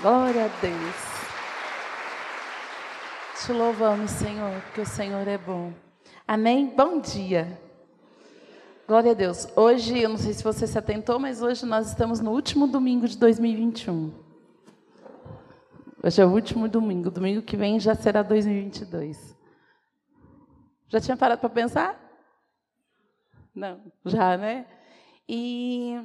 Glória a Deus. Te louvamos, Senhor, porque o Senhor é bom. Amém? Bom dia. Glória a Deus. Hoje, eu não sei se você se atentou, mas hoje nós estamos no último domingo de 2021. Hoje é o último domingo. Domingo que vem já será 2022. Já tinha parado para pensar? Não, já, né? E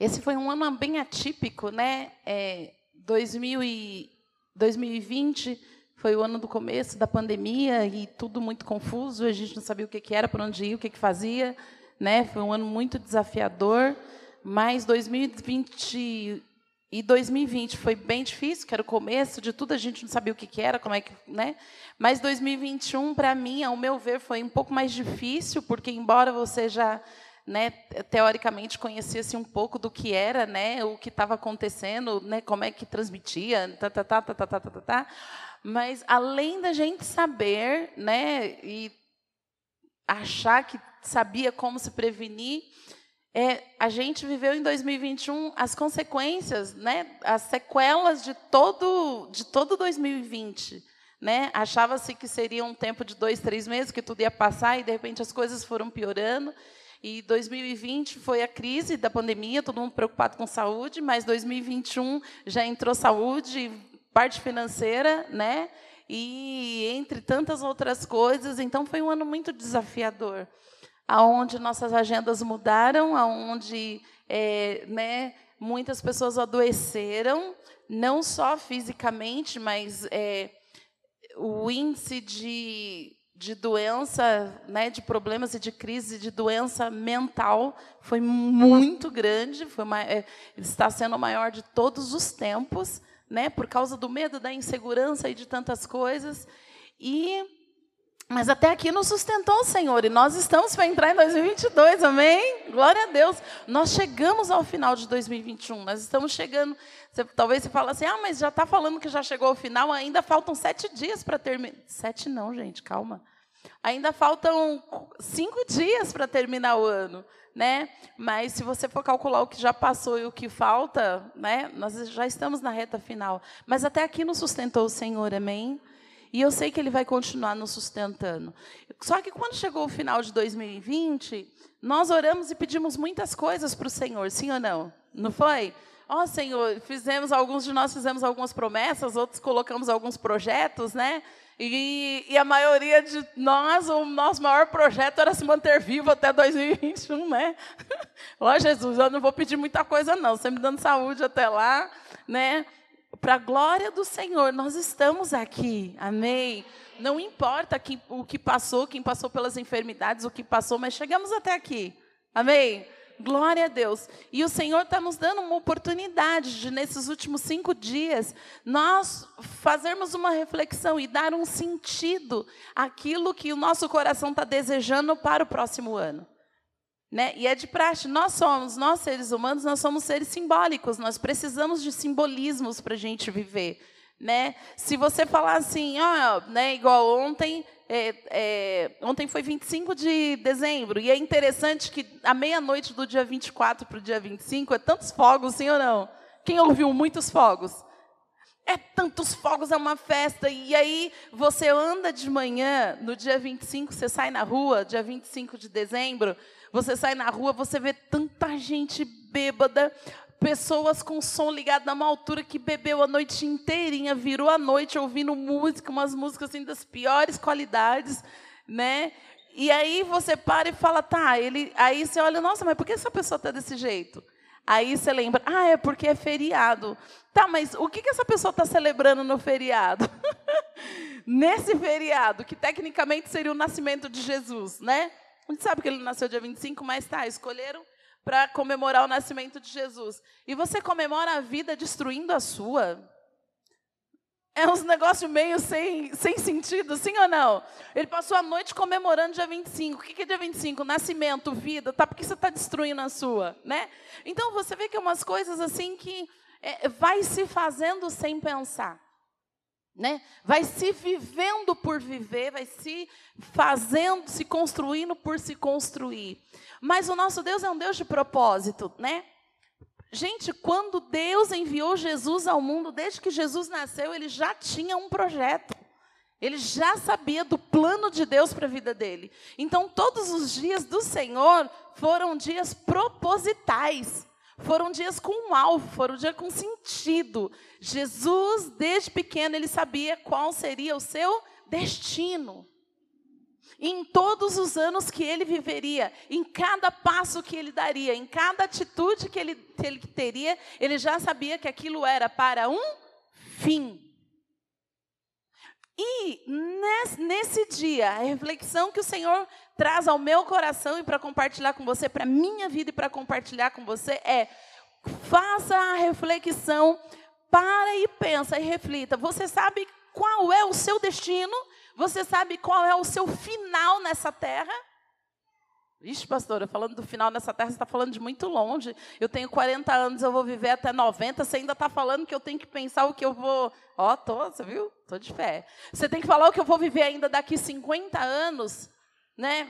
esse foi um ano bem atípico, né? É, 2000 e 2020 foi o ano do começo da pandemia e tudo muito confuso. A gente não sabia o que, era, para onde ir, o que, fazia, né? Foi um ano muito desafiador. Mas 2020 e 2020 foi bem difícil, que era o começo de tudo, a gente não sabia o que era, como é que, né? Mas 2021 para mim, ao meu ver, foi um pouco mais difícil, porque embora você já né, teoricamente conhecesse um pouco do que era, né, o que estava acontecendo, né, como é que transmitia, tá, tá, tá, tá, tá, tá, tá, tá, mas além da gente saber, né, e achar que sabia como se prevenir, é, a gente viveu em 2021 as consequências, né, as sequelas de todo de todo 2020. Né? Achava-se que seria um tempo de dois, três meses, que tudo ia passar, e de repente as coisas foram piorando. E 2020 foi a crise da pandemia, todo mundo preocupado com saúde, mas 2021 já entrou saúde, parte financeira, né? E entre tantas outras coisas, então foi um ano muito desafiador, aonde nossas agendas mudaram, aonde é, né, muitas pessoas adoeceram, não só fisicamente, mas é, o índice de de doença, né, de problemas e de crise de doença mental foi muito grande, foi uma, é, está sendo o maior de todos os tempos, né, por causa do medo, da insegurança e de tantas coisas. E mas até aqui nos sustentou o Senhor e nós estamos para entrar em 2022, amém? Glória a Deus. Nós chegamos ao final de 2021, nós estamos chegando. Você, talvez você fale assim, ah, mas já está falando que já chegou ao final, ainda faltam sete dias para terminar. Sete não, gente, calma. Ainda faltam cinco dias para terminar o ano, né? Mas se você for calcular o que já passou e o que falta, né? Nós já estamos na reta final. Mas até aqui nos sustentou o Senhor, amém? E eu sei que Ele vai continuar nos sustentando. Só que quando chegou o final de 2020, nós oramos e pedimos muitas coisas para o Senhor, sim ou não? Não foi? Ó oh, Senhor, fizemos alguns de nós fizemos algumas promessas, outros colocamos alguns projetos, né? E, e, a maioria de nós, o nosso maior projeto era se manter vivo até 2021, né? Ó Jesus, eu não vou pedir muita coisa não, você me dando saúde até lá, né? Para a glória do Senhor, nós estamos aqui, amém? Não importa o que passou, quem passou pelas enfermidades, o que passou, mas chegamos até aqui, amém? Glória a Deus. E o Senhor está nos dando uma oportunidade de, nesses últimos cinco dias, nós fazermos uma reflexão e dar um sentido àquilo que o nosso coração está desejando para o próximo ano. Né? E é de praxe, nós somos, nós seres humanos, nós somos seres simbólicos, nós precisamos de simbolismos para a gente viver. Né? Se você falar assim, ó, né, igual ontem, é, é, ontem foi 25 de dezembro, e é interessante que a meia-noite do dia 24 para o dia 25 é tantos fogos, sim ou não? Quem ouviu muitos fogos? É tantos fogos, é uma festa. E aí você anda de manhã, no dia 25, você sai na rua, dia 25 de dezembro, você sai na rua, você vê tanta gente bêbada, pessoas com som ligado numa altura que bebeu a noite inteirinha, virou a noite ouvindo música, umas músicas assim das piores qualidades, né? E aí você para e fala, tá, ele, aí você olha, nossa, mas por que essa pessoa está desse jeito? Aí você lembra, ah, é porque é feriado. Tá, mas o que, que essa pessoa está celebrando no feriado? Nesse feriado, que tecnicamente seria o nascimento de Jesus, né? A gente sabe que ele nasceu dia 25, mas tá, escolheram para comemorar o nascimento de Jesus. E você comemora a vida destruindo a sua. É uns negócios meio sem, sem sentido, sim ou não? Ele passou a noite comemorando dia 25. O que é dia 25? Nascimento, vida, tá? Porque você está destruindo a sua, né? Então você vê que é umas coisas assim que é, vai se fazendo sem pensar. Né? Vai se vivendo por viver, vai se fazendo, se construindo por se construir. Mas o nosso Deus é um Deus de propósito, né? Gente, quando Deus enviou Jesus ao mundo, desde que Jesus nasceu, ele já tinha um projeto. Ele já sabia do plano de Deus para a vida dele. Então, todos os dias do Senhor foram dias propositais. Foram dias com um alvo, foram dias com sentido. Jesus, desde pequeno, ele sabia qual seria o seu destino em todos os anos que ele viveria, em cada passo que ele daria, em cada atitude que ele, que ele teria, ele já sabia que aquilo era para um fim. E nesse, dia, a reflexão que o Senhor traz ao meu coração e para compartilhar com você, para a minha vida e para compartilhar com você é: faça a reflexão, para e pensa e reflita. Você sabe qual é o seu destino? Você sabe qual é o seu final nessa terra? Ixi, pastora, falando do final nessa terra, você está falando de muito longe. Eu tenho 40 anos, eu vou viver até 90. Você ainda está falando que eu tenho que pensar o que eu vou. Ó, oh, tô, você viu? Tô de fé. Você tem que falar o que eu vou viver ainda daqui 50 anos, né?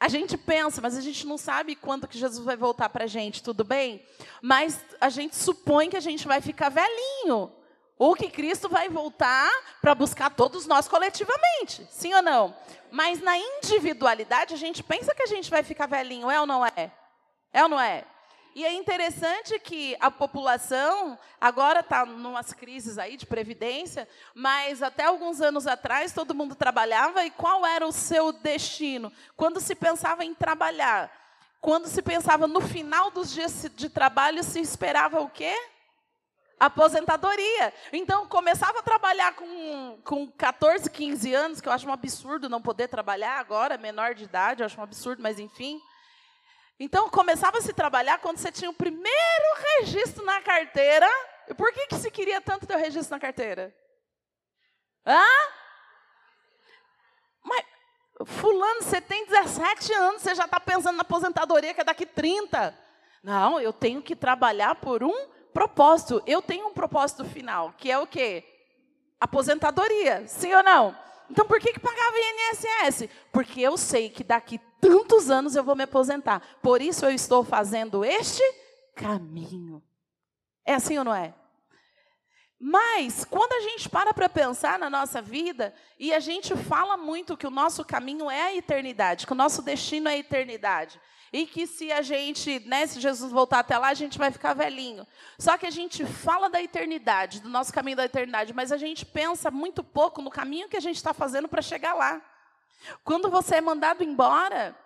A gente pensa, mas a gente não sabe quando que Jesus vai voltar para a gente, tudo bem? Mas a gente supõe que a gente vai ficar velhinho. Ou que Cristo vai voltar para buscar todos nós coletivamente, sim ou não? Mas na individualidade, a gente pensa que a gente vai ficar velhinho, é ou não é? É ou não é? E é interessante que a população agora está numas crises aí de previdência, mas até alguns anos atrás todo mundo trabalhava e qual era o seu destino? Quando se pensava em trabalhar, quando se pensava no final dos dias de trabalho, se esperava o quê? Aposentadoria. Então, começava a trabalhar com, com 14, 15 anos, que eu acho um absurdo não poder trabalhar agora, menor de idade, eu acho um absurdo, mas enfim. Então, começava a se trabalhar quando você tinha o primeiro registro na carteira. E por que, que se queria tanto ter o registro na carteira? Hã? Mas, fulano, você tem 17 anos, você já está pensando na aposentadoria que é daqui 30. Não, eu tenho que trabalhar por um propósito. Eu tenho um propósito final, que é o quê? Aposentadoria, sim ou não? Então, por que, que pagava INSS? Porque eu sei que daqui tantos anos eu vou me aposentar. Por isso eu estou fazendo este caminho. É assim ou não é? Mas, quando a gente para para pensar na nossa vida, e a gente fala muito que o nosso caminho é a eternidade, que o nosso destino é a eternidade e que se a gente, né, se Jesus voltar até lá, a gente vai ficar velhinho. Só que a gente fala da eternidade, do nosso caminho da eternidade, mas a gente pensa muito pouco no caminho que a gente está fazendo para chegar lá. Quando você é mandado embora,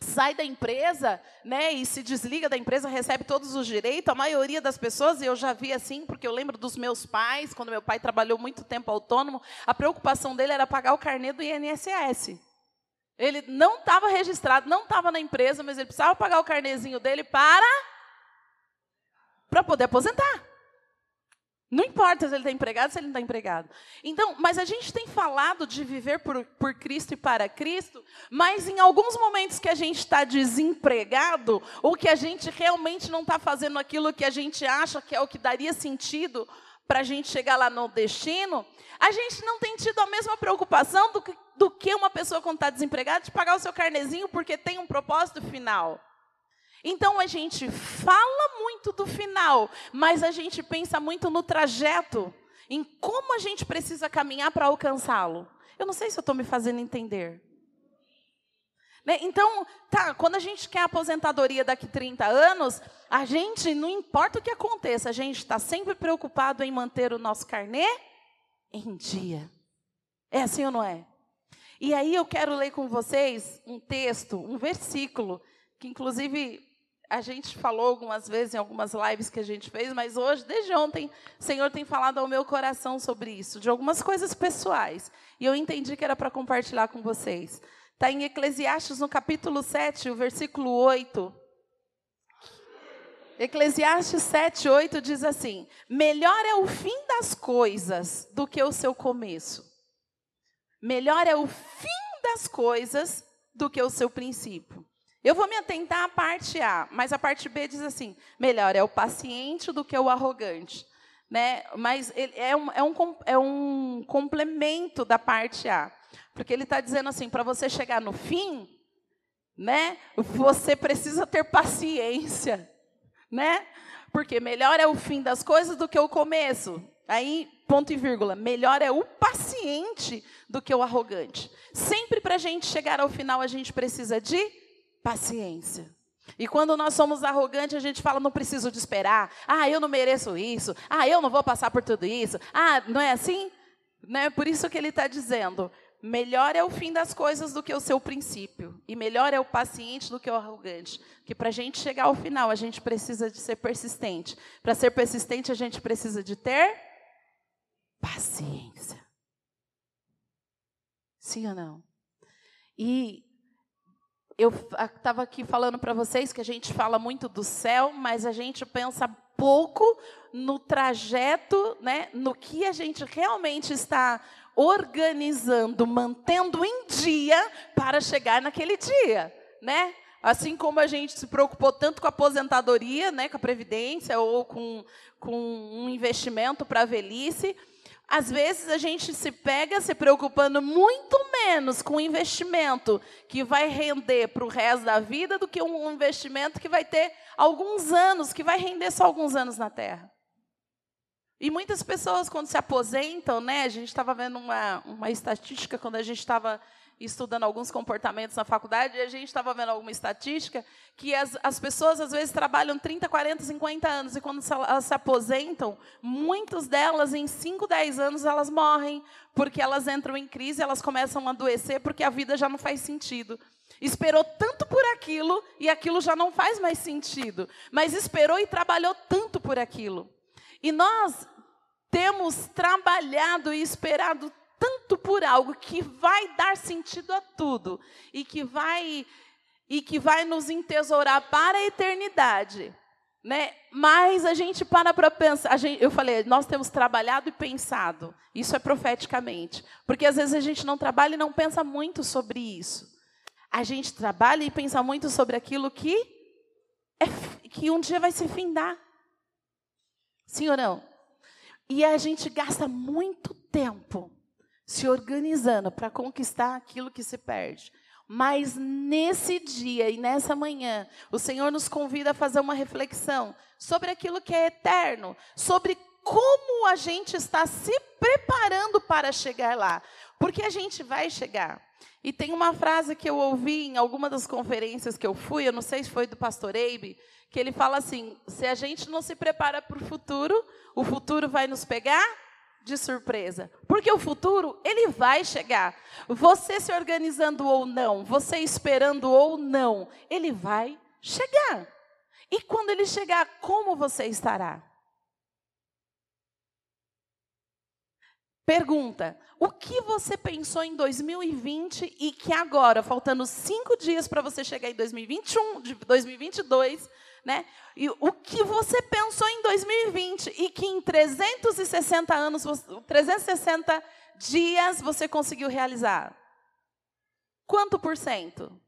sai da empresa, né, e se desliga da empresa, recebe todos os direitos. A maioria das pessoas, e eu já vi assim, porque eu lembro dos meus pais, quando meu pai trabalhou muito tempo autônomo, a preocupação dele era pagar o carnê do INSS. Ele não estava registrado, não estava na empresa, mas ele precisava pagar o carnezinho dele para para poder aposentar. Não importa se ele está empregado, se ele não está empregado. Então, mas a gente tem falado de viver por, por Cristo e para Cristo, mas em alguns momentos que a gente está desempregado, ou que a gente realmente não está fazendo aquilo que a gente acha que é o que daria sentido para a gente chegar lá no destino, a gente não tem tido a mesma preocupação do que, do que uma pessoa quando está desempregada de pagar o seu carnezinho porque tem um propósito final. Então a gente fala muito do final, mas a gente pensa muito no trajeto, em como a gente precisa caminhar para alcançá-lo. Eu não sei se eu estou me fazendo entender. Né? Então, tá, quando a gente quer aposentadoria daqui 30 anos, a gente, não importa o que aconteça, a gente está sempre preocupado em manter o nosso carnê em dia. É assim ou não é? E aí eu quero ler com vocês um texto, um versículo, que inclusive a gente falou algumas vezes em algumas lives que a gente fez, mas hoje, desde ontem, o Senhor tem falado ao meu coração sobre isso, de algumas coisas pessoais. E eu entendi que era para compartilhar com vocês. Está em Eclesiastes, no capítulo 7, o versículo 8. Eclesiastes 7, 8 diz assim: Melhor é o fim das coisas do que o seu começo. Melhor é o fim das coisas do que o seu princípio. Eu vou me atentar à parte A, mas a parte B diz assim: melhor é o paciente do que o arrogante. Né? Mas é um, é, um, é um complemento da parte A. Porque ele está dizendo assim, para você chegar no fim, né, você precisa ter paciência, né? Porque melhor é o fim das coisas do que o começo. Aí, ponto e vírgula, melhor é o paciente do que o arrogante. Sempre para a gente chegar ao final, a gente precisa de paciência. E quando nós somos arrogantes, a gente fala, não preciso de esperar. Ah, eu não mereço isso. Ah, eu não vou passar por tudo isso. Ah, não é assim? Não é por isso que ele está dizendo, melhor é o fim das coisas do que o seu princípio. E melhor é o paciente do que o arrogante. Que para a gente chegar ao final, a gente precisa de ser persistente. Para ser persistente, a gente precisa de ter paciência. Sim ou não? E eu estava aqui falando para vocês que a gente fala muito do céu, mas a gente pensa pouco no trajeto, né, no que a gente realmente está organizando, mantendo em dia para chegar naquele dia, né? Assim como a gente se preocupou tanto com a aposentadoria, né, com a previdência ou com, com um investimento para a velhice, às vezes a gente se pega se preocupando muito menos com o investimento que vai render para o resto da vida do que um investimento que vai ter alguns anos, que vai render só alguns anos na Terra. E muitas pessoas, quando se aposentam, né, a gente estava vendo uma, uma estatística quando a gente estava estudando alguns comportamentos na faculdade, a gente estava vendo alguma estatística que as, as pessoas, às vezes, trabalham 30, 40, 50 anos, e quando elas se aposentam, muitas delas, em 5, 10 anos, elas morrem, porque elas entram em crise, elas começam a adoecer, porque a vida já não faz sentido. Esperou tanto por aquilo, e aquilo já não faz mais sentido, mas esperou e trabalhou tanto por aquilo. E nós temos trabalhado e esperado tanto por algo que vai dar sentido a tudo e que vai e que vai nos entesourar para a eternidade, né? Mas a gente para para pensar, gente, eu falei, nós temos trabalhado e pensado. Isso é profeticamente, porque às vezes a gente não trabalha e não pensa muito sobre isso. A gente trabalha e pensa muito sobre aquilo que é, que um dia vai se findar. Sim ou não? E a gente gasta muito tempo se organizando para conquistar aquilo que se perde. Mas nesse dia e nessa manhã, o Senhor nos convida a fazer uma reflexão sobre aquilo que é eterno, sobre como a gente está se preparando para chegar lá. Porque a gente vai chegar. E tem uma frase que eu ouvi em alguma das conferências que eu fui, eu não sei se foi do pastor Eibe, que ele fala assim: se a gente não se prepara para o futuro, o futuro vai nos pegar de surpresa. Porque o futuro, ele vai chegar. Você se organizando ou não, você esperando ou não, ele vai chegar. E quando ele chegar, como você estará? Pergunta: o que você pensou em 2020 e que agora, faltando cinco dias para você chegar em 2021, 2022, né? E o que você pensou em 2020 e que em 360 anos, 360 dias você conseguiu realizar? Quanto por cento?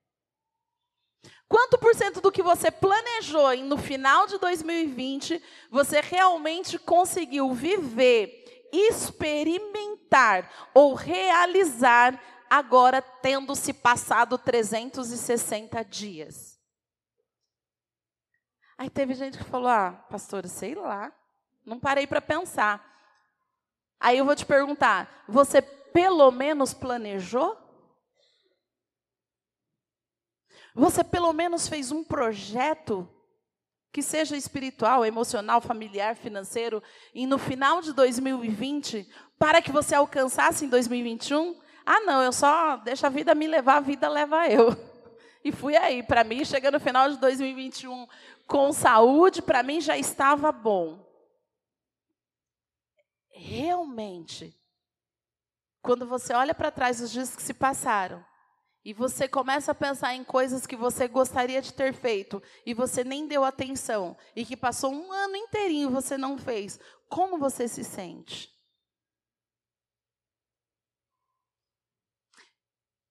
Quanto por cento do que você planejou no final de 2020 você realmente conseguiu viver, experimentar ou realizar agora tendo se passado 360 dias? Aí teve gente que falou: ah, pastora, sei lá, não parei para pensar. Aí eu vou te perguntar: você pelo menos planejou? Você pelo menos fez um projeto que seja espiritual, emocional, familiar, financeiro, e no final de 2020, para que você alcançasse em 2021? Ah, não, eu só deixo a vida me levar, a vida leva eu. E fui aí, para mim, chegando no final de 2021 com saúde, para mim já estava bom. Realmente, quando você olha para trás os dias que se passaram, e você começa a pensar em coisas que você gostaria de ter feito e você nem deu atenção e que passou um ano inteirinho você não fez, como você se sente?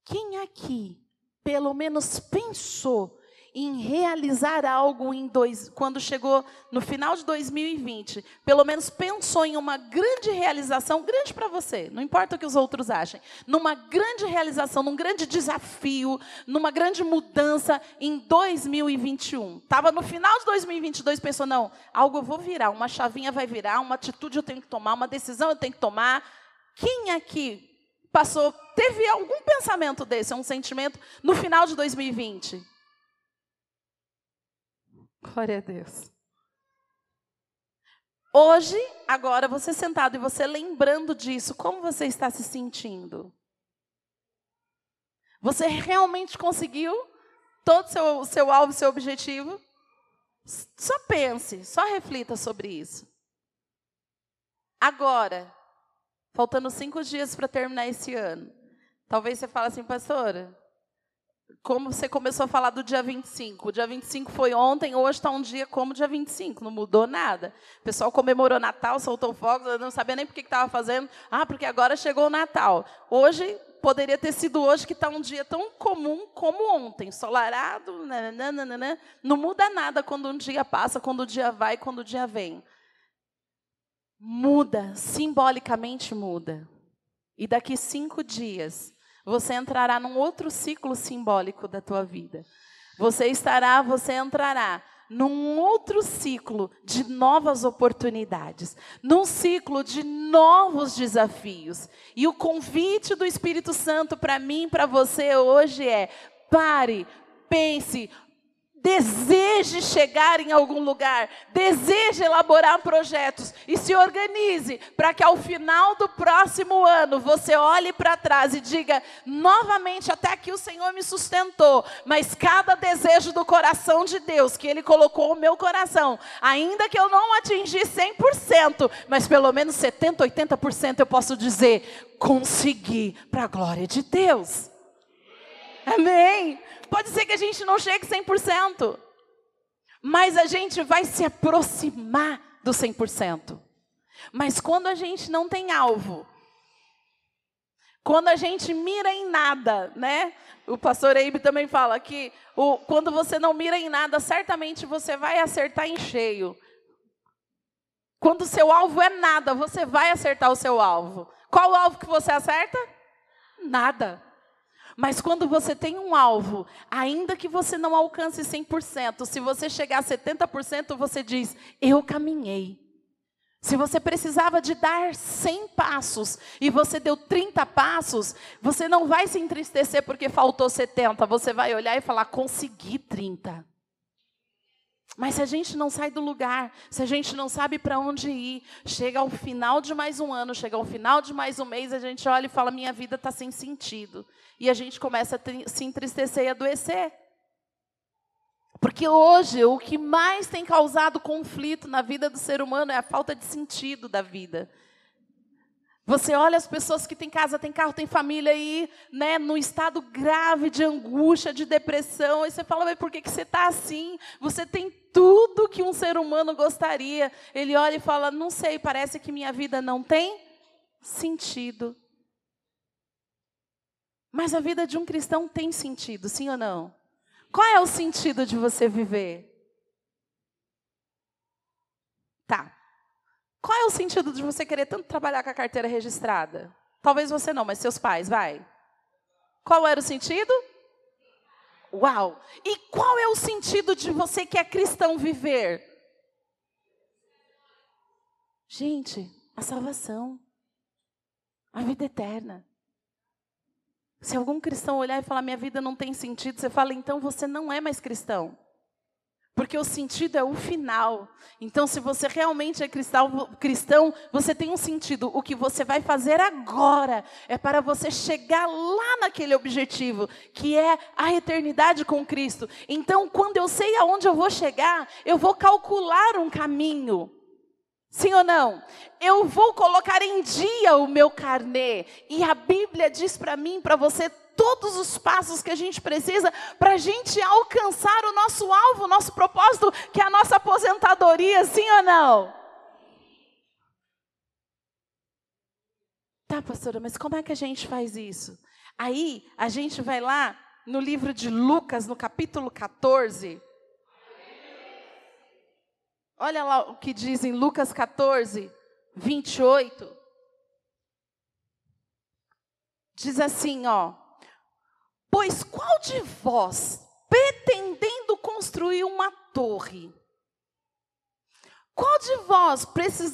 Quem aqui, pelo menos, pensou em realizar algo em dois, quando chegou no final de 2020, pelo menos pensou em uma grande realização, grande para você, não importa o que os outros achem, numa grande realização, num grande desafio, numa grande mudança em 2021. Estava no final de 2022, pensou, não, algo eu vou virar, uma chavinha vai virar, uma atitude eu tenho que tomar, uma decisão eu tenho que tomar. Quem aqui passou, teve algum pensamento desse, um sentimento no final de 2020? Glória a Deus. Hoje, agora, você sentado e você lembrando disso, como você está se sentindo? Você realmente conseguiu todo o seu, seu alvo, seu objetivo? Só pense, só reflita sobre isso. Agora, faltando cinco dias para terminar esse ano, talvez você fale assim, pastora, como você começou a falar do dia 25. O dia 25 foi ontem, hoje está um dia como o dia 25, não mudou nada. O pessoal comemorou Natal, soltou fogos, não sabia nem por que estava fazendo. Ah, porque agora chegou o Natal. Hoje, poderia ter sido hoje, que está um dia tão comum como ontem, ensolarado, nananana. não muda nada quando um dia passa, quando o dia vai, quando o dia vem. Muda, simbolicamente muda. E daqui cinco dias, você entrará num outro ciclo simbólico da tua vida. Você estará, você entrará num outro ciclo de novas oportunidades, num ciclo de novos desafios. E o convite do Espírito Santo para mim, para você hoje é: pare, pense, deseje chegar em algum lugar, deseje elaborar projetos e se organize para que ao final do próximo ano você olhe para trás e diga novamente: até aqui o Senhor me sustentou, mas cada desejo do coração de Deus que Ele colocou no meu coração, ainda que eu não atingi 100%, mas pelo menos 70%, 80% eu posso dizer: consegui para a glória de Deus. Amém. Pode ser que a gente não chegue 100%, mas a gente vai se aproximar do 100%. Mas quando a gente não tem alvo, quando a gente mira em nada, né? O pastor Eibe também fala que o, quando você não mira em nada, certamente você vai acertar em cheio. Quando o seu alvo é nada, você vai acertar o seu alvo. Qual o alvo que você acerta? Nada. Mas quando você tem um alvo, ainda que você não alcance 100%, se você chegar a 70%, você diz: Eu caminhei. Se você precisava de dar 100 passos e você deu 30 passos, você não vai se entristecer porque faltou 70. Você vai olhar e falar: Consegui 30. Mas se a gente não sai do lugar, se a gente não sabe para onde ir, chega ao final de mais um ano, chega ao final de mais um mês, a gente olha e fala: minha vida está sem sentido. E a gente começa a se entristecer e adoecer. Porque hoje o que mais tem causado conflito na vida do ser humano é a falta de sentido da vida. Você olha as pessoas que têm casa, têm carro, têm família aí, né, no estado grave de angústia, de depressão, e você fala, mas por que, que você está assim? Você tem tudo que um ser humano gostaria. Ele olha e fala, não sei, parece que minha vida não tem sentido. Mas a vida de um cristão tem sentido, sim ou não? Qual é o sentido de você viver? Tá. Qual é o sentido de você querer tanto trabalhar com a carteira registrada? Talvez você não, mas seus pais, vai. Qual era o sentido? Uau! E qual é o sentido de você que é cristão viver? Gente, a salvação, a vida eterna. Se algum cristão olhar e falar minha vida não tem sentido, você fala então você não é mais cristão. Porque o sentido é o final. Então, se você realmente é cristão, cristão, você tem um sentido. O que você vai fazer agora é para você chegar lá naquele objetivo, que é a eternidade com Cristo. Então, quando eu sei aonde eu vou chegar, eu vou calcular um caminho. Sim ou não? Eu vou colocar em dia o meu carnê. E a Bíblia diz para mim, para você, todos os passos que a gente precisa para a gente alcançar o nosso alvo, o nosso propósito, que é a nossa aposentadoria, sim ou não? Tá, pastora, mas como é que a gente faz isso? Aí a gente vai lá no livro de Lucas, no capítulo 14. Olha lá o que diz em Lucas 14, 28. Diz assim, ó. Pois qual de vós, pretendendo construir uma torre, qual de vós,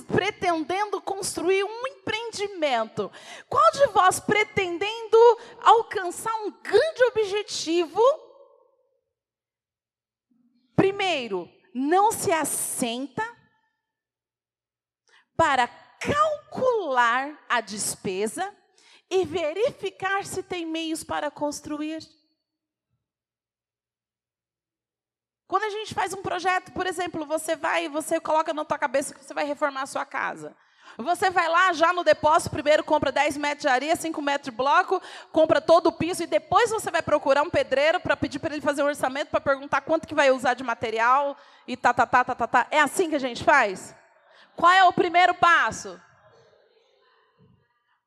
pretendendo construir um empreendimento, qual de vós, pretendendo alcançar um grande objetivo, primeiro, não se assenta para calcular a despesa e verificar se tem meios para construir? Quando a gente faz um projeto, por exemplo, você vai e você coloca na tua cabeça que você vai reformar a sua casa. Você vai lá já no depósito, primeiro compra 10 metros de areia, 5 metros de bloco, compra todo o piso e depois você vai procurar um pedreiro para pedir para ele fazer um orçamento, para perguntar quanto que vai usar de material e tá, tá, tá, tá, tá, tá. É assim que a gente faz? Qual é o primeiro passo?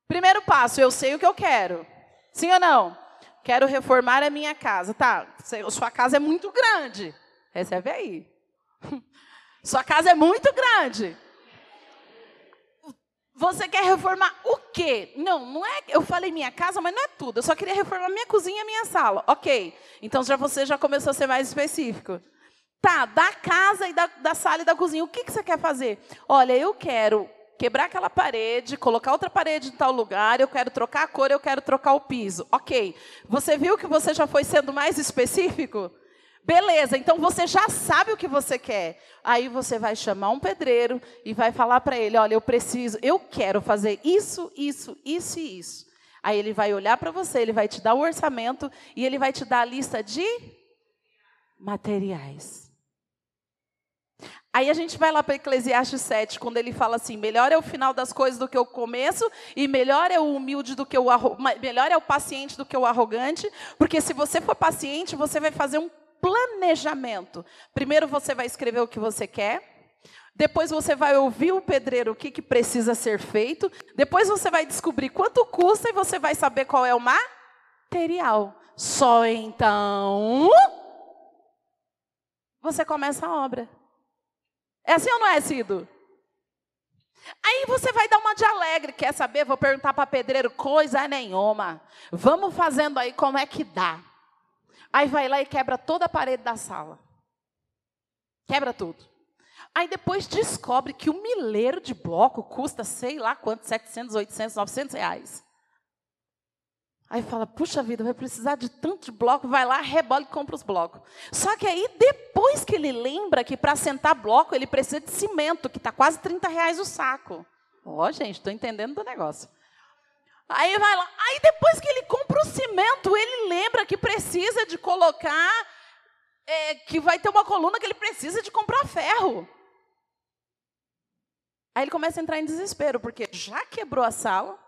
Primeiro passo, eu sei o que eu quero. Sim ou não? Quero reformar a minha casa. Tá, sua casa é muito grande. Recebe aí. Sua casa é muito grande. Você quer reformar o quê? Não, não é. Eu falei minha casa, mas não é tudo. Eu só queria reformar minha cozinha e minha sala. Ok. Então já você já começou a ser mais específico. Tá, da casa e da, da sala e da cozinha. O que, que você quer fazer? Olha, eu quero quebrar aquela parede, colocar outra parede em tal lugar, eu quero trocar a cor, eu quero trocar o piso. Ok. Você viu que você já foi sendo mais específico? Beleza, então você já sabe o que você quer. Aí você vai chamar um pedreiro e vai falar para ele: olha, eu preciso, eu quero fazer isso, isso, isso e isso. Aí ele vai olhar para você, ele vai te dar o orçamento e ele vai te dar a lista de materiais. Aí a gente vai lá para Eclesiastes 7, quando ele fala assim: melhor é o final das coisas do que o começo, e melhor é o humilde do que o melhor é o paciente do que o arrogante, porque se você for paciente, você vai fazer um planejamento. Primeiro você vai escrever o que você quer, depois você vai ouvir o pedreiro o que, que precisa ser feito, depois você vai descobrir quanto custa e você vai saber qual é o material. Só então você começa a obra. É assim ou não é, Cido? Aí você vai dar uma de alegre, quer saber? Vou perguntar para pedreiro coisa nenhuma. Vamos fazendo aí como é que dá. Aí vai lá e quebra toda a parede da sala. Quebra tudo. Aí depois descobre que um mileiro de bloco custa sei lá quanto, 700, 800, 900 reais. Aí fala, puxa vida, vai precisar de tanto de bloco, vai lá, rebola e compra os blocos. Só que aí, depois que ele lembra que para sentar bloco, ele precisa de cimento, que está quase 30 reais o saco. Ó, oh, gente, estou entendendo do negócio. Aí vai lá. Aí depois que ele compra o cimento, ele lembra que precisa de colocar, é, que vai ter uma coluna que ele precisa de comprar ferro. Aí ele começa a entrar em desespero, porque já quebrou a sala,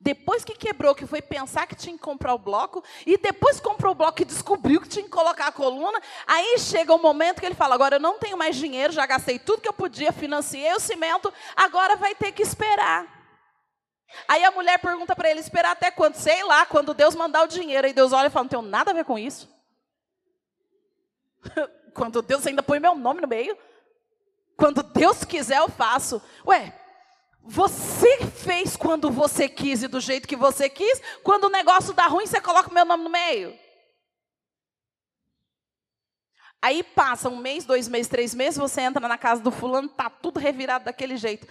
depois que quebrou, que foi pensar que tinha que comprar o bloco, e depois comprou o bloco e descobriu que tinha que colocar a coluna, aí chega o um momento que ele fala: agora eu não tenho mais dinheiro, já gastei tudo que eu podia, financiei o cimento, agora vai ter que esperar. Aí a mulher pergunta para ele: esperar até quando? Sei lá, quando Deus mandar o dinheiro. Aí Deus olha e fala: não tenho nada a ver com isso. quando Deus ainda põe meu nome no meio. Quando Deus quiser, eu faço. Ué, você fez quando você quis e do jeito que você quis. Quando o negócio dá ruim, você coloca o meu nome no meio. Aí passa um mês, dois meses, três meses, você entra na casa do fulano, tá tudo revirado daquele jeito.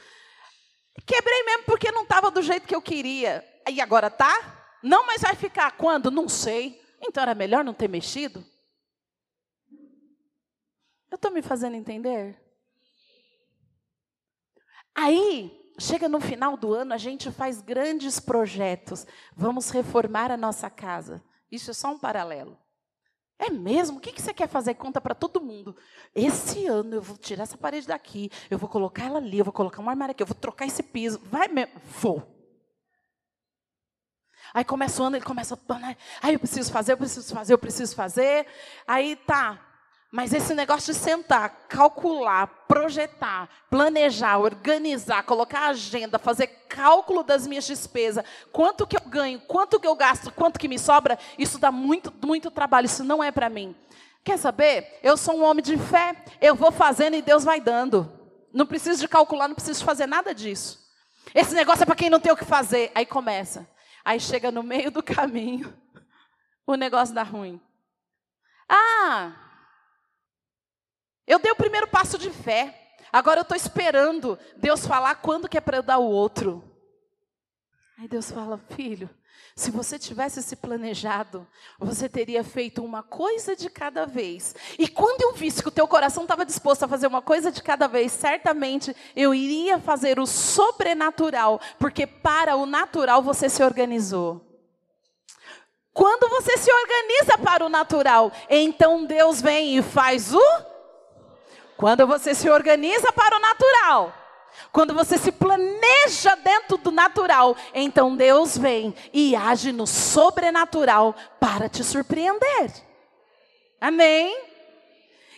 Quebrei mesmo porque não estava do jeito que eu queria. E agora tá? Não, mas vai ficar quando? Não sei. Então era melhor não ter mexido? Eu estou me fazendo entender? Aí, chega no final do ano, a gente faz grandes projetos. Vamos reformar a nossa casa. Isso é só um paralelo. É mesmo? O que você quer fazer? Conta para todo mundo. Esse ano eu vou tirar essa parede daqui, eu vou colocar ela ali, eu vou colocar um armário aqui, eu vou trocar esse piso. Vai mesmo. Vou. Aí começa o ano, ele começa. Aí eu preciso fazer, eu preciso fazer, eu preciso fazer. Aí tá. Mas esse negócio de sentar, calcular, projetar, planejar, organizar, colocar agenda, fazer cálculo das minhas despesas, quanto que eu ganho, quanto que eu gasto, quanto que me sobra, isso dá muito, muito trabalho, isso não é para mim. Quer saber? Eu sou um homem de fé, eu vou fazendo e Deus vai dando. Não preciso de calcular, não preciso fazer nada disso. Esse negócio é para quem não tem o que fazer. Aí começa. Aí chega no meio do caminho, o negócio dá ruim. Ah, eu dei o primeiro passo de fé. Agora eu estou esperando Deus falar quando que é para eu dar o outro. Aí Deus fala, filho, se você tivesse se planejado, você teria feito uma coisa de cada vez. E quando eu visse que o teu coração estava disposto a fazer uma coisa de cada vez, certamente eu iria fazer o sobrenatural, porque para o natural você se organizou. Quando você se organiza para o natural, então Deus vem e faz o quando você se organiza para o natural, quando você se planeja dentro do natural, então Deus vem e age no sobrenatural para te surpreender. Amém?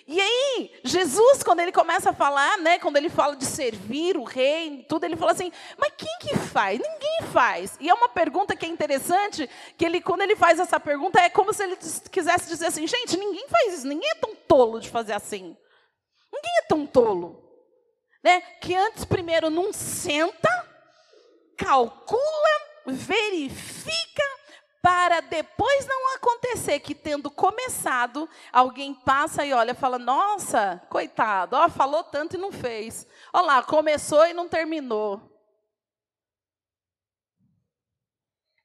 E aí, Jesus, quando ele começa a falar, né, quando ele fala de servir o rei, tudo, ele fala assim: "Mas quem que faz? Ninguém faz". E é uma pergunta que é interessante, que ele quando ele faz essa pergunta é como se ele quisesse dizer assim: "Gente, ninguém faz isso, ninguém é tão tolo de fazer assim". Ninguém é tão tolo. Né? Que antes, primeiro, não senta, calcula, verifica, para depois não acontecer que, tendo começado, alguém passa e olha fala: Nossa, coitado, ó, falou tanto e não fez. Olha lá, começou e não terminou.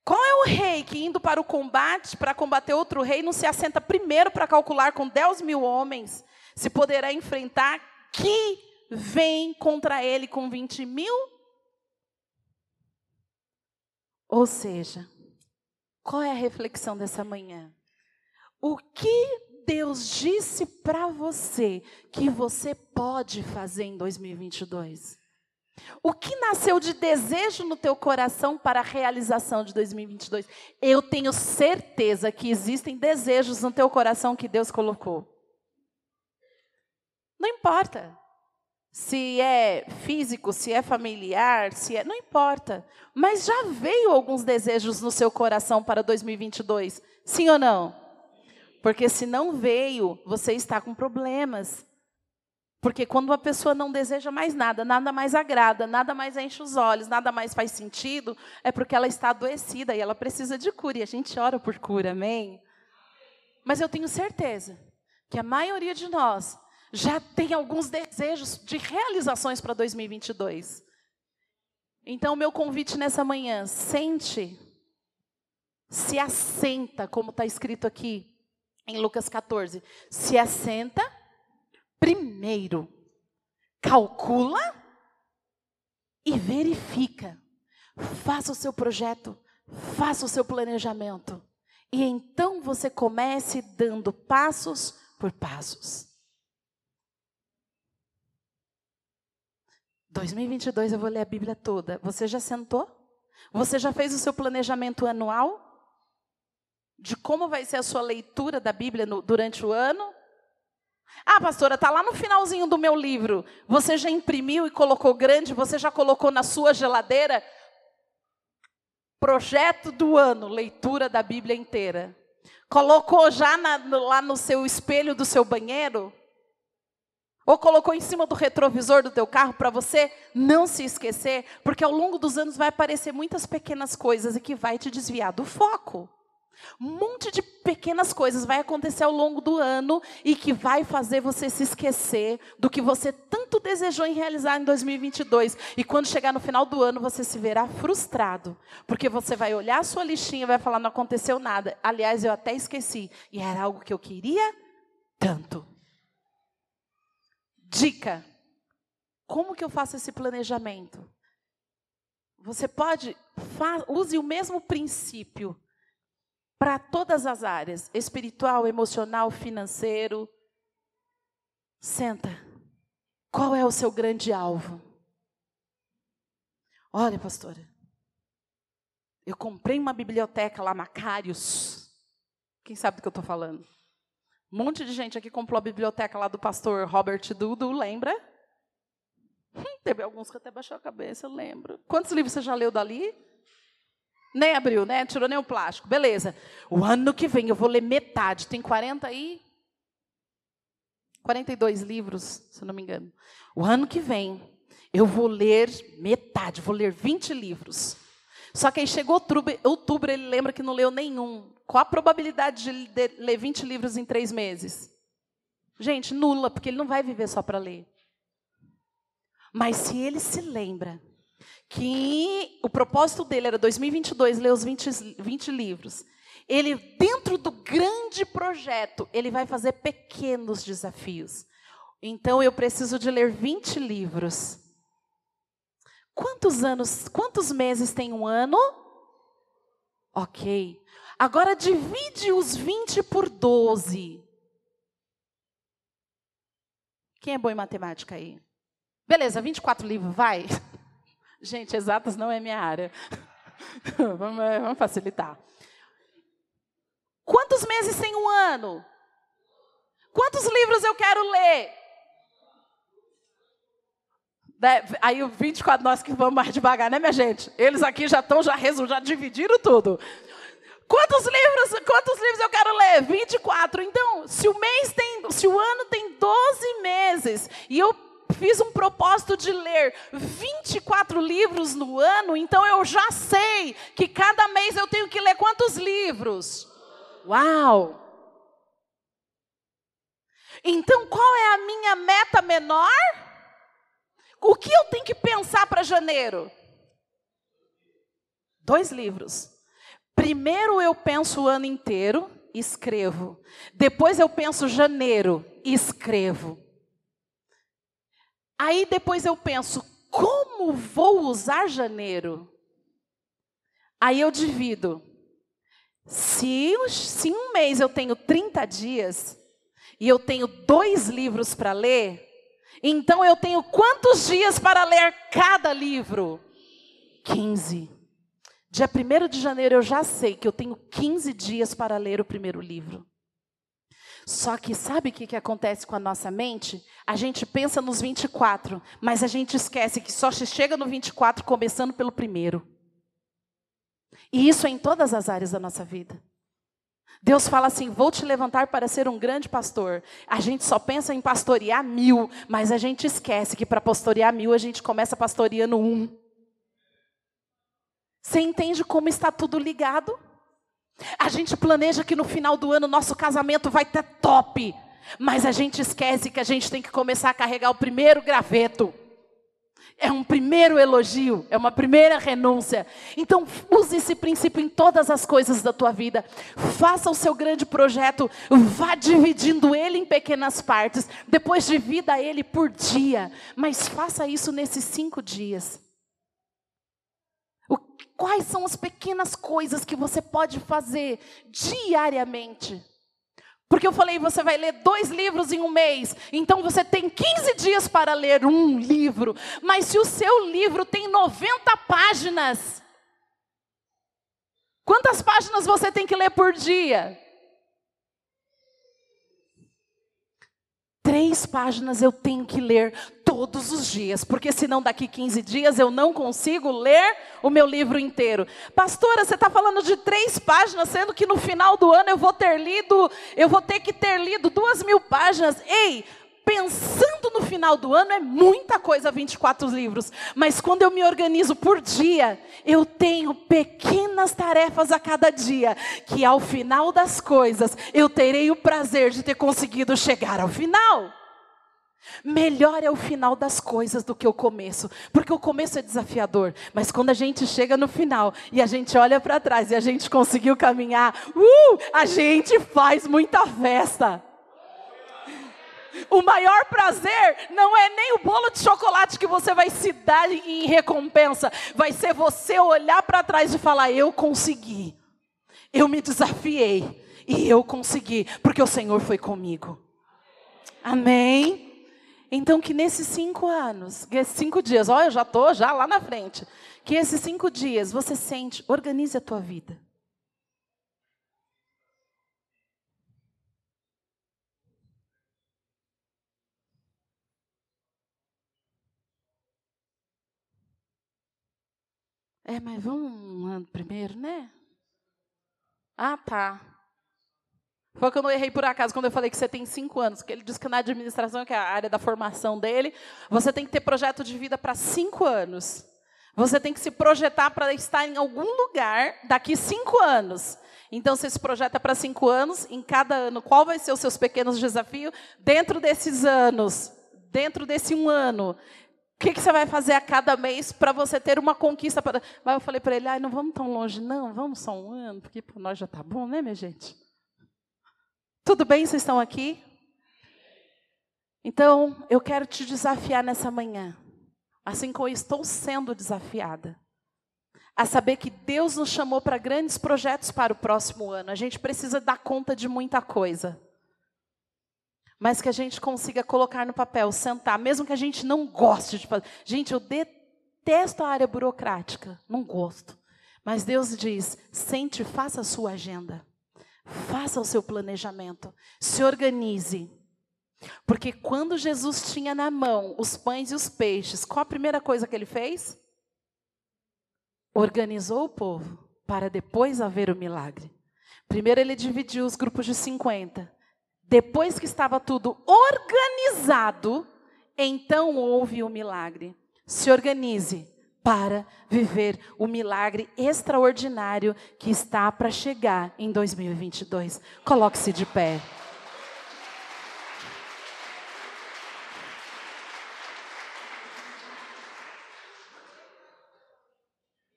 Qual é o rei que, indo para o combate, para combater outro rei, não se assenta primeiro para calcular com 10 mil homens se poderá enfrentar que vem contra ele com 20 mil? Ou seja, qual é a reflexão dessa manhã? O que Deus disse para você que você pode fazer em 2022? O que nasceu de desejo no teu coração para a realização de 2022? Eu tenho certeza que existem desejos no teu coração que Deus colocou. Não importa. Se é físico, se é familiar, se é, não importa. Mas já veio alguns desejos no seu coração para 2022? Sim ou não? Porque se não veio, você está com problemas. Porque quando uma pessoa não deseja mais nada, nada mais agrada, nada mais enche os olhos, nada mais faz sentido, é porque ela está adoecida e ela precisa de cura. E a gente ora por cura, amém? Mas eu tenho certeza que a maioria de nós já tem alguns desejos de realizações para 2022. Então, meu convite nessa manhã, sente, se assenta, como está escrito aqui em Lucas 14. Se assenta, primeiro, calcula e verifica. Faça o seu projeto, faça o seu planejamento. E então você comece dando passos por passos. 2022 eu vou ler a Bíblia toda. Você já sentou? Você já fez o seu planejamento anual? De como vai ser a sua leitura da Bíblia no, durante o ano? Ah, pastora, está lá no finalzinho do meu livro. Você já imprimiu e colocou grande? Você já colocou na sua geladeira? Projeto do ano, leitura da Bíblia inteira. Colocou já na, lá no seu espelho do seu banheiro? Ou colocou em cima do retrovisor do teu carro para você não se esquecer, porque ao longo dos anos vai aparecer muitas pequenas coisas e que vai te desviar do foco. Um monte de pequenas coisas vai acontecer ao longo do ano e que vai fazer você se esquecer do que você tanto desejou em realizar em 2022. E quando chegar no final do ano, você se verá frustrado, porque você vai olhar a sua listinha e vai falar: não aconteceu nada. Aliás, eu até esqueci. E era algo que eu queria tanto. Dica: como que eu faço esse planejamento? Você pode, use o mesmo princípio para todas as áreas: espiritual, emocional, financeiro. Senta. Qual é o seu grande alvo? Olha, pastora, eu comprei uma biblioteca lá, Macários. Quem sabe do que eu estou falando? Um monte de gente aqui comprou a biblioteca lá do pastor Robert Dudu, lembra? Hum, teve alguns que até baixou a cabeça, eu lembro. Quantos livros você já leu dali? Nem abriu, né? Tirou nem o plástico. Beleza. O ano que vem eu vou ler metade. Tem 40 aí? 42 livros, se não me engano. O ano que vem eu vou ler metade, vou ler 20 livros. Só que aí chegou outubro, ele lembra que não leu nenhum. Qual a probabilidade de ler 20 livros em três meses? Gente, nula, porque ele não vai viver só para ler. Mas se ele se lembra que o propósito dele era 2022 ler os 20, 20 livros, ele, dentro do grande projeto, ele vai fazer pequenos desafios. Então eu preciso de ler 20 livros. Quantos anos, quantos meses tem um ano? Ok. Agora divide os 20 por 12. Quem é bom em matemática aí? Beleza, 24 livros, vai. Gente, exatas não é minha área. vamos, vamos facilitar. Quantos meses tem um ano? Quantos livros eu quero ler? Né? Aí o 24, nós que vamos mais devagar, né, minha gente? Eles aqui já estão, já, já dividiram tudo. Quantos livros, quantos livros eu quero ler? 24. Então, se o mês tem, se o ano tem 12 meses, e eu fiz um propósito de ler 24 livros no ano, então eu já sei que cada mês eu tenho que ler quantos livros? Uau! Então, qual é a minha meta menor? O que eu tenho que pensar para janeiro? Dois livros. Primeiro eu penso o ano inteiro, escrevo. Depois eu penso janeiro, escrevo. Aí depois eu penso, como vou usar janeiro? Aí eu divido. Se, se um mês eu tenho 30 dias e eu tenho dois livros para ler, então eu tenho quantos dias para ler cada livro? 15. Dia 1 de janeiro eu já sei que eu tenho 15 dias para ler o primeiro livro. Só que sabe o que, que acontece com a nossa mente? A gente pensa nos 24, mas a gente esquece que só chega no 24 começando pelo primeiro. E isso é em todas as áreas da nossa vida. Deus fala assim: vou te levantar para ser um grande pastor. A gente só pensa em pastorear mil, mas a gente esquece que para pastorear mil a gente começa pastoreando um. Você entende como está tudo ligado? A gente planeja que no final do ano nosso casamento vai ter top, mas a gente esquece que a gente tem que começar a carregar o primeiro graveto. É um primeiro elogio, é uma primeira renúncia. Então, use esse princípio em todas as coisas da tua vida. Faça o seu grande projeto, vá dividindo ele em pequenas partes. Depois divida ele por dia, mas faça isso nesses cinco dias. O, quais são as pequenas coisas que você pode fazer diariamente? Porque eu falei, você vai ler dois livros em um mês, então você tem 15 dias para ler um livro. Mas se o seu livro tem 90 páginas, quantas páginas você tem que ler por dia? Três páginas eu tenho que ler todos os dias, porque senão daqui 15 dias eu não consigo ler o meu livro inteiro. Pastora, você está falando de três páginas, sendo que no final do ano eu vou ter lido, eu vou ter que ter lido duas mil páginas. Ei, pensando no final do ano é muita coisa, 24 livros. Mas quando eu me organizo por dia, eu tenho pequenas tarefas a cada dia, que ao final das coisas eu terei o prazer de ter conseguido chegar ao final. Melhor é o final das coisas do que o começo, porque o começo é desafiador, mas quando a gente chega no final e a gente olha para trás e a gente conseguiu caminhar, uh, a gente faz muita festa. O maior prazer não é nem o bolo de chocolate que você vai se dar em recompensa, vai ser você olhar para trás e falar: Eu consegui, eu me desafiei e eu consegui, porque o Senhor foi comigo. Amém? Então, que nesses cinco anos, que esses cinco dias, olha, eu já estou já lá na frente, que esses cinco dias você sente, organize a tua vida. É, mas vamos primeiro, né? Ah, tá. Foi que eu não errei por acaso quando eu falei que você tem cinco anos, porque ele disse que na administração, que é a área da formação dele, você tem que ter projeto de vida para cinco anos. Você tem que se projetar para estar em algum lugar daqui cinco anos. Então, você se projeta para cinco anos, em cada ano, qual vai ser os seus pequenos desafios dentro desses anos, dentro desse um ano? Que, que você vai fazer a cada mês para você ter uma conquista? Pra... Mas eu falei para ele, ah, não vamos tão longe, não, vamos só um ano, porque para nós já está bom, né, minha gente? Tudo bem, vocês estão aqui? Então, eu quero te desafiar nessa manhã, assim como eu estou sendo desafiada a saber que Deus nos chamou para grandes projetos para o próximo ano. A gente precisa dar conta de muita coisa. Mas que a gente consiga colocar no papel, sentar, mesmo que a gente não goste de fazer. Gente, eu detesto a área burocrática, não gosto. Mas Deus diz: sente, faça a sua agenda. Faça o seu planejamento. Se organize. Porque quando Jesus tinha na mão os pães e os peixes, qual a primeira coisa que ele fez? organizou o povo para depois haver o milagre. Primeiro ele dividiu os grupos de 50. Depois que estava tudo organizado, então houve o milagre. Se organize para viver o milagre extraordinário que está para chegar em 2022. Coloque-se de pé.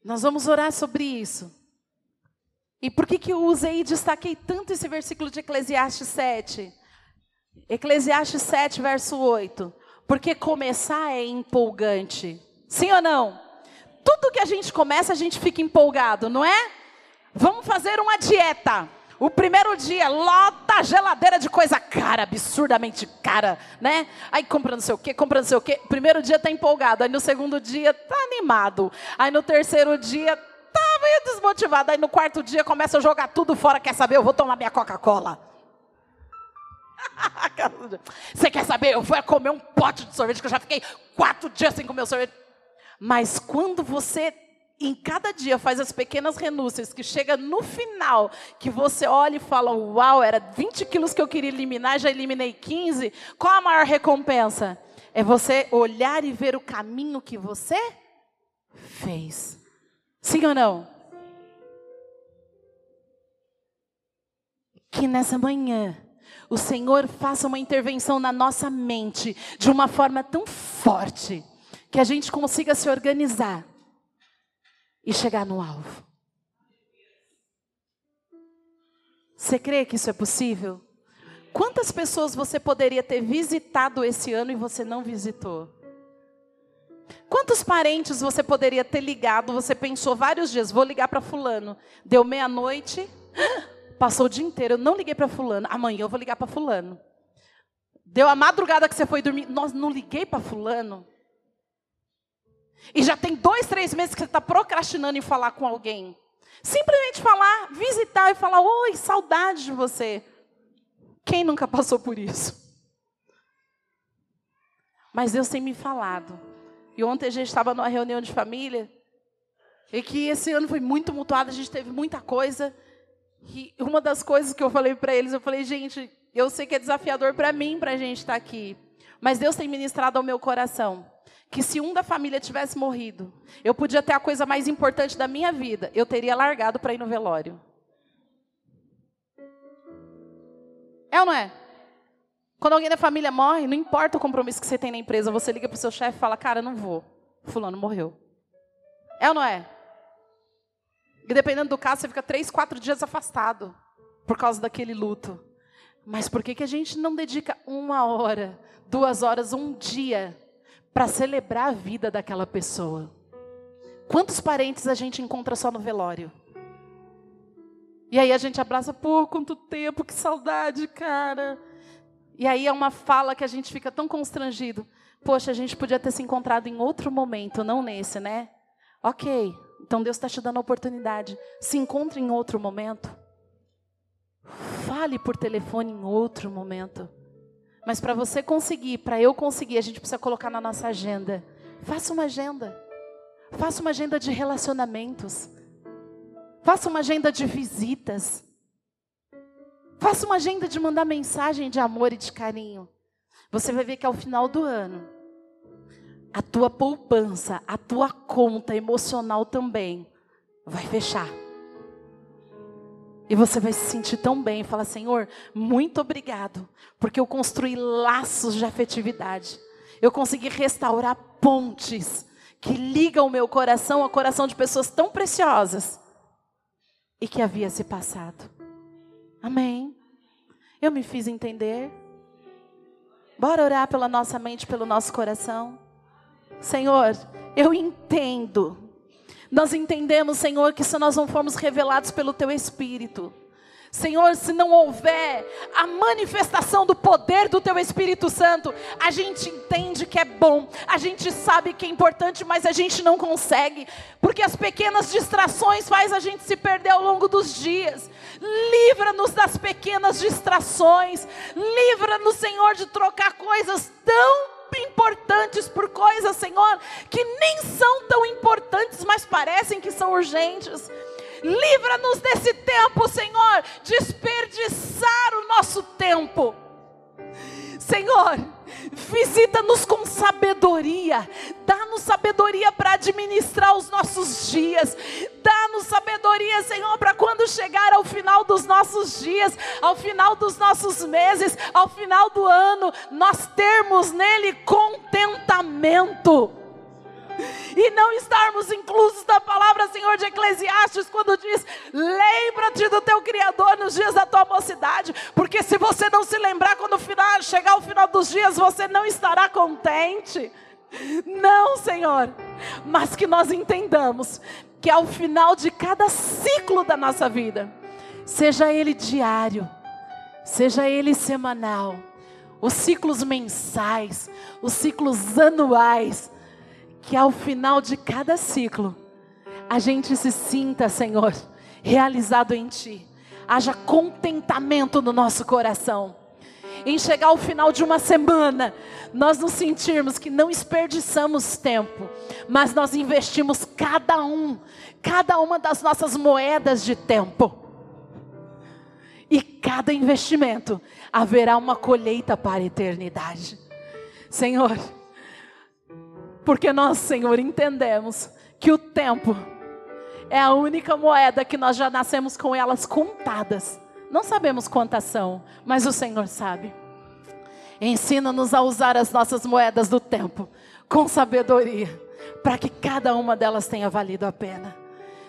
Nós vamos orar sobre isso. E por que, que eu usei e destaquei tanto esse versículo de Eclesiastes 7? Eclesiastes 7, verso 8. Porque começar é empolgante. Sim ou não? Tudo que a gente começa, a gente fica empolgado, não é? Vamos fazer uma dieta. O primeiro dia, lota a geladeira de coisa cara, absurdamente cara, né? Aí compra não sei o quê, compra não sei o quê. Primeiro dia tá empolgado, aí no segundo dia tá animado. Aí no terceiro dia meio desmotivado. Aí no quarto dia começa a jogar tudo fora, quer saber? Eu vou tomar minha Coca-Cola. Você quer saber? Eu vou comer um pote de sorvete, que eu já fiquei quatro dias sem comer sorvete. Mas quando você em cada dia faz as pequenas renúncias, que chega no final, que você olha e fala: Uau, era 20 quilos que eu queria eliminar, já eliminei 15. Qual a maior recompensa? É você olhar e ver o caminho que você fez. Sim ou não? Que nessa manhã o Senhor faça uma intervenção na nossa mente de uma forma tão forte que a gente consiga se organizar e chegar no alvo. Você crê que isso é possível? Quantas pessoas você poderia ter visitado esse ano e você não visitou? Quantos parentes você poderia ter ligado? Você pensou vários dias, vou ligar para fulano. Deu meia-noite, passou o dia inteiro, eu não liguei para fulano. Amanhã eu vou ligar para fulano. Deu a madrugada que você foi dormir, nós não liguei para fulano. E já tem dois, três meses que você está procrastinando em falar com alguém. Simplesmente falar, visitar e falar: Oi, saudade de você. Quem nunca passou por isso? Mas Deus tem me falado. E ontem a gente estava numa reunião de família. E que esse ano foi muito mutuado, a gente teve muita coisa. E uma das coisas que eu falei para eles, eu falei, gente, eu sei que é desafiador para mim, para a gente estar tá aqui. Mas Deus tem ministrado ao meu coração que se um da família tivesse morrido, eu podia ter a coisa mais importante da minha vida, eu teria largado para ir no velório. É ou não é? Quando alguém da família morre, não importa o compromisso que você tem na empresa, você liga para o seu chefe e fala, cara, não vou. Fulano morreu. É ou não é? E dependendo do caso, você fica três, quatro dias afastado por causa daquele luto. Mas por que, que a gente não dedica uma hora, duas horas, um dia para celebrar a vida daquela pessoa. Quantos parentes a gente encontra só no velório? E aí a gente abraça, pô, quanto tempo, que saudade, cara. E aí é uma fala que a gente fica tão constrangido. Poxa, a gente podia ter se encontrado em outro momento, não nesse, né? Ok, então Deus está te dando a oportunidade. Se encontre em outro momento. Fale por telefone em outro momento. Mas para você conseguir, para eu conseguir, a gente precisa colocar na nossa agenda. Faça uma agenda. Faça uma agenda de relacionamentos. Faça uma agenda de visitas. Faça uma agenda de mandar mensagem de amor e de carinho. Você vai ver que ao final do ano, a tua poupança, a tua conta emocional também vai fechar. E você vai se sentir tão bem falar: Senhor, muito obrigado, porque eu construí laços de afetividade. Eu consegui restaurar pontes que ligam o meu coração ao coração de pessoas tão preciosas e que havia se passado. Amém. Eu me fiz entender. Bora orar pela nossa mente, pelo nosso coração. Senhor, eu entendo. Nós entendemos, Senhor, que se nós não formos revelados pelo Teu Espírito, Senhor, se não houver a manifestação do poder do Teu Espírito Santo, a gente entende que é bom, a gente sabe que é importante, mas a gente não consegue, porque as pequenas distrações faz a gente se perder ao longo dos dias. Livra-nos das pequenas distrações, livra-nos, Senhor, de trocar coisas tão importantes por coisas, Senhor, que nem são tão importantes, mas parecem que são urgentes. Livra-nos desse tempo, Senhor, desperdiçar o nosso tempo. Senhor, visita-nos com sabedoria, dá-nos sabedoria para administrar os nossos dias, dá-nos sabedoria, Senhor, para quando chegar ao final dos nossos dias, ao final dos nossos meses, ao final do ano, nós termos nele contentamento e não estarmos inclusos na palavra, Senhor, de Eclesiastes, quando diz: lembra-te do teu Criador nos dias da tua mocidade, porque se você não se lembrar, quando final, chegar o final dos dias, você não estará contente. Não, Senhor, mas que nós entendamos que ao final de cada ciclo da nossa vida, seja ele diário, seja ele semanal, os ciclos mensais, os ciclos anuais, que ao final de cada ciclo, a gente se sinta, Senhor, realizado em Ti. Haja contentamento no nosso coração. Em chegar ao final de uma semana, nós nos sentirmos que não desperdiçamos tempo, mas nós investimos cada um, cada uma das nossas moedas de tempo. E cada investimento haverá uma colheita para a eternidade. Senhor, porque nós, Senhor, entendemos que o tempo é a única moeda que nós já nascemos com elas contadas. Não sabemos quantas são, mas o Senhor sabe. Ensina-nos a usar as nossas moedas do tempo com sabedoria, para que cada uma delas tenha valido a pena.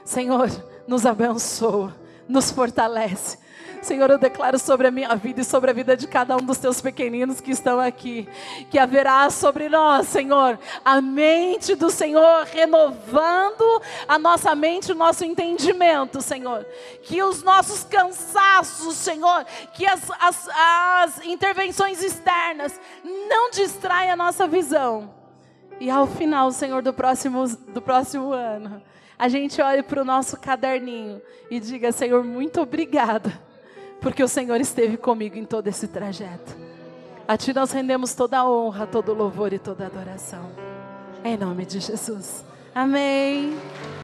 Senhor, nos abençoa, nos fortalece, Senhor, eu declaro sobre a minha vida e sobre a vida de cada um dos teus pequeninos que estão aqui, que haverá sobre nós, Senhor, a mente do Senhor renovando a nossa mente, o nosso entendimento, Senhor. Que os nossos cansaços, Senhor, que as, as, as intervenções externas não distraem a nossa visão. E ao final, Senhor, do próximo, do próximo ano, a gente olhe para o nosso caderninho e diga: Senhor, muito obrigada porque o Senhor esteve comigo em todo esse trajeto. A Ti nós rendemos toda a honra, todo o louvor e toda a adoração. Em nome de Jesus. Amém.